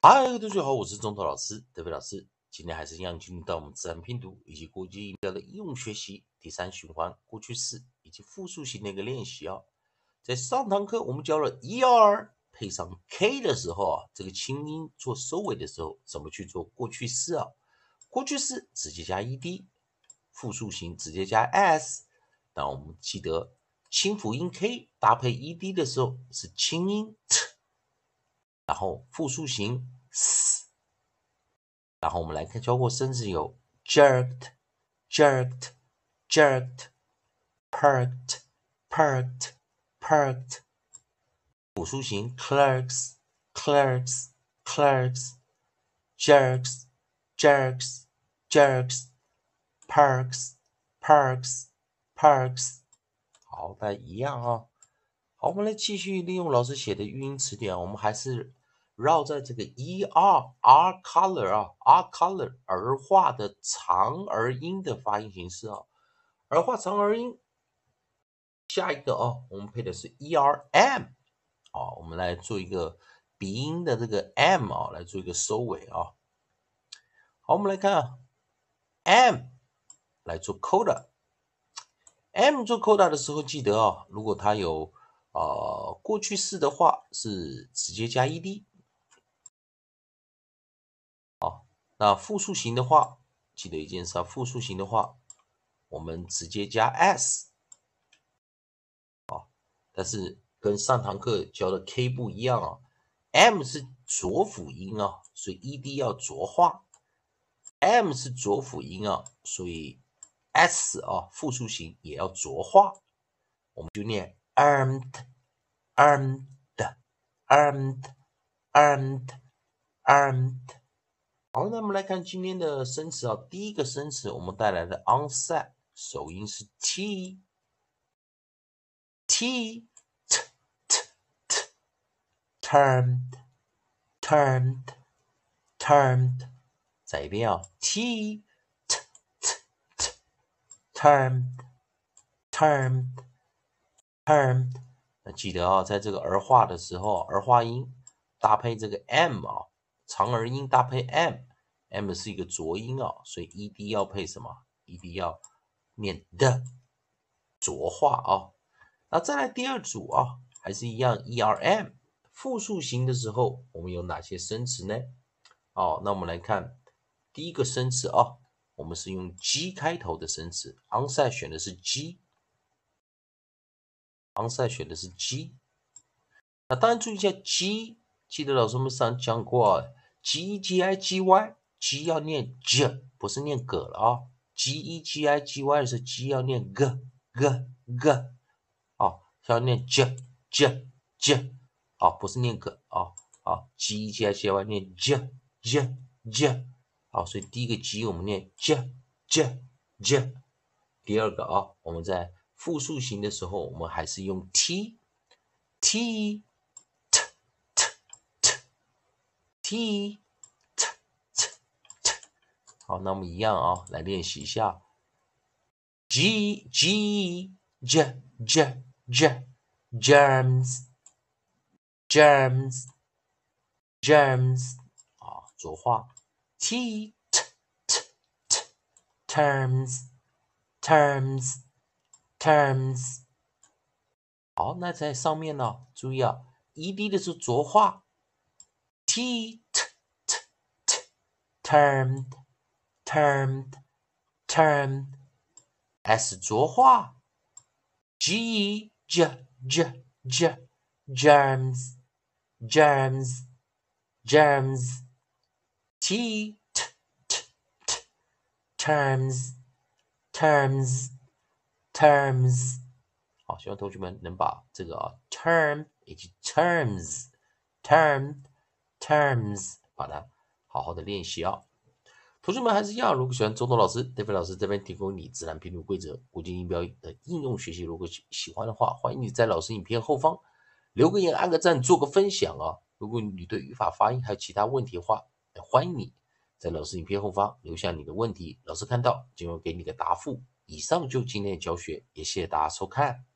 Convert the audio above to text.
嗨，同学好，我是中头老师德飞老师。今天还是一样进入到我们自然拼读以及国际音标的应用学习第三循环过去式以及复数型的一个练习哦。在上堂课我们教了 er 配上 k 的时候啊，这个清音做收尾的时候怎么去做过去式啊？过去式直接加 ed，复数型直接加 s。那我们记得清辅音 k 搭配 ed 的时候是清音 t。然后复数型 s，然后我们来看教过生词有 jerked、jerked、jerked、perked、perked、perked，复数型 clerks、clerks、clerks、jerks、jerks、jerks、perks、perks、perks，好，的一样啊。好，我们来继续利用老师写的语音词典，我们还是。绕在这个 e r r color 啊，r color 儿化的长而音的发音形式啊，儿化长而音。下一个啊，我们配的是 e r m 啊，我们来做一个鼻音的这个 m 啊，来做一个收尾啊。好，我们来看啊，m 来做 coda，m 做 coda 的时候，记得啊，如果它有啊过去式的话，是直接加 ed。那复数型的话，记得一件事啊，复数型的话，我们直接加 s，啊，但是跟上堂课教的 k 不一样啊，m 是浊辅音啊，所以 ed 要浊化，m 是浊辅音啊，所以 s 啊复数型也要浊化，我们就念 armed，armed，armed，armed。好，那我们来看今天的生词啊。第一个生词，我们带来的 onset 首音是 t，t t t t termed，termed，termed。再一遍啊，t t t t termed，termed，termed。那记得啊，在这个儿化的时候，儿化音搭配这个 m 啊，长儿音搭配 m。M 是一个浊音啊，所以 ed 要配什么？ed 要念的浊化啊。那再来第二组啊，还是一样 erm 复数型的时候，我们有哪些生词呢？哦，那我们来看第一个生词啊，我们是用 g 开头的生词，onset 选的是 G，onset 选的是 g。那当然注意一下 g，记得老师们上讲过 g g i g y。G 要念 j，不是念 g 了啊。g e g i g y 的时候，g 要念 g g g，啊，要念 j j j，啊，不是念 g 啊啊。g e g i g y 念 j j j，好，所以第一个 g 我们念 j j j。第二个啊，我们在复数型的时候，我们还是用 t t t t t t。好，那我们一样啊，来练习一下。G G J J J Germs Germs Germs 啊，浊化。T T T T Terms Terms Terms 好，那在上面呢，注意啊，ED 的是浊化。T T T T Termed termed, termed, s 浊化，g j j j germs, germs, germs, t t t t terms, terms, terms。好，希望同学们能把这个啊 term 以及 terms, termed, terms 把它好好的练习啊。 同学们还是一样，如果喜欢周东老师、戴飞老师这边提供你自然拼读规则、国际音标的应用学习，如果喜喜欢的话，欢迎你在老师影片后方留个言、按个赞、做个分享啊！如果你对语法、发音还有其他问题的话，欢迎你在老师影片后方留下你的问题，老师看到就会给你个答复。以上就今天的教学，也谢谢大家收看。